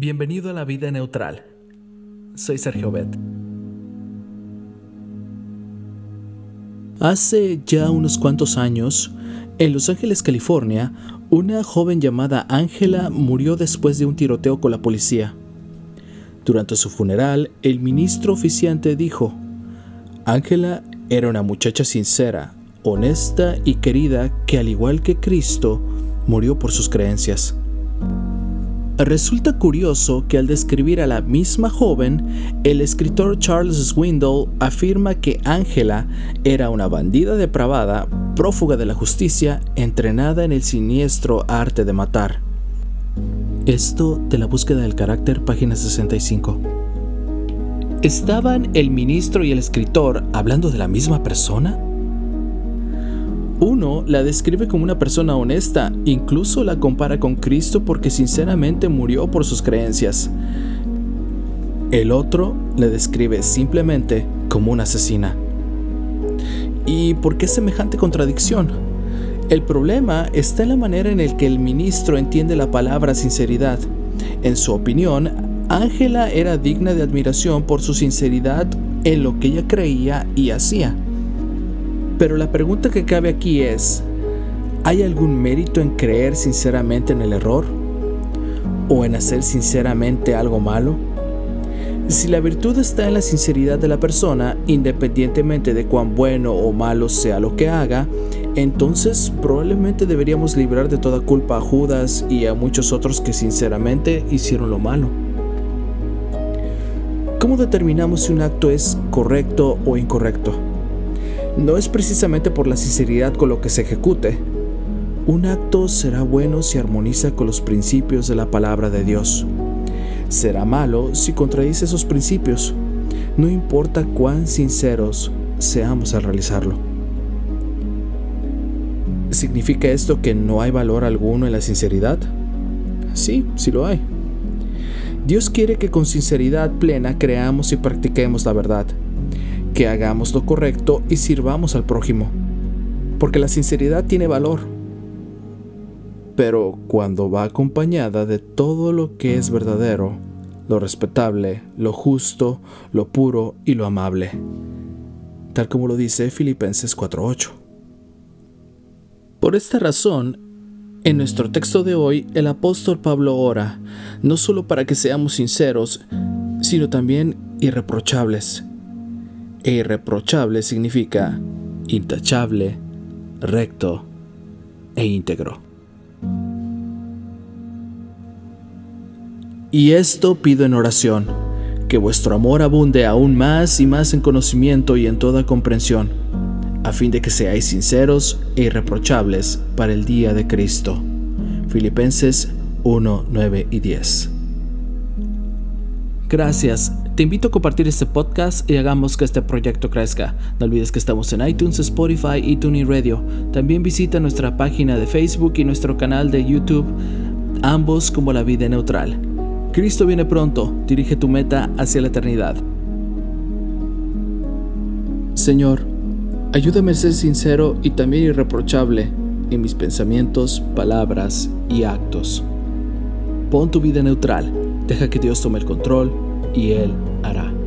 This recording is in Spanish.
Bienvenido a la vida neutral. Soy Sergio Bet. Hace ya unos cuantos años, en Los Ángeles, California, una joven llamada Ángela murió después de un tiroteo con la policía. Durante su funeral, el ministro oficiante dijo, Ángela era una muchacha sincera, honesta y querida que al igual que Cristo, murió por sus creencias. Resulta curioso que al describir a la misma joven, el escritor Charles Swindoll afirma que Angela era una bandida depravada, prófuga de la justicia, entrenada en el siniestro arte de matar. Esto de la búsqueda del carácter, página 65. ¿Estaban el ministro y el escritor hablando de la misma persona? Uno la describe como una persona honesta, incluso la compara con Cristo porque sinceramente murió por sus creencias. El otro la describe simplemente como una asesina. ¿Y por qué semejante contradicción? El problema está en la manera en la que el ministro entiende la palabra sinceridad. En su opinión, Ángela era digna de admiración por su sinceridad en lo que ella creía y hacía. Pero la pregunta que cabe aquí es, ¿hay algún mérito en creer sinceramente en el error? ¿O en hacer sinceramente algo malo? Si la virtud está en la sinceridad de la persona, independientemente de cuán bueno o malo sea lo que haga, entonces probablemente deberíamos librar de toda culpa a Judas y a muchos otros que sinceramente hicieron lo malo. ¿Cómo determinamos si un acto es correcto o incorrecto? No es precisamente por la sinceridad con lo que se ejecute. Un acto será bueno si armoniza con los principios de la palabra de Dios. Será malo si contradice esos principios, no importa cuán sinceros seamos al realizarlo. ¿Significa esto que no hay valor alguno en la sinceridad? Sí, sí lo hay. Dios quiere que con sinceridad plena creamos y practiquemos la verdad que hagamos lo correcto y sirvamos al prójimo, porque la sinceridad tiene valor. Pero cuando va acompañada de todo lo que es verdadero, lo respetable, lo justo, lo puro y lo amable, tal como lo dice Filipenses 4.8. Por esta razón, en nuestro texto de hoy, el apóstol Pablo ora, no solo para que seamos sinceros, sino también irreprochables, e irreprochable significa intachable, recto e íntegro. Y esto pido en oración, que vuestro amor abunde aún más y más en conocimiento y en toda comprensión, a fin de que seáis sinceros e irreprochables para el día de Cristo. Filipenses 1, 9 y 10. Gracias te invito a compartir este podcast y hagamos que este proyecto crezca. No olvides que estamos en iTunes, Spotify y TuneIn Radio. También visita nuestra página de Facebook y nuestro canal de YouTube, ambos como la vida neutral. Cristo viene pronto, dirige tu meta hacia la eternidad. Señor, ayúdame a ser sincero y también irreprochable en mis pensamientos, palabras y actos. Pon tu vida neutral, deja que Dios tome el control y Él أراه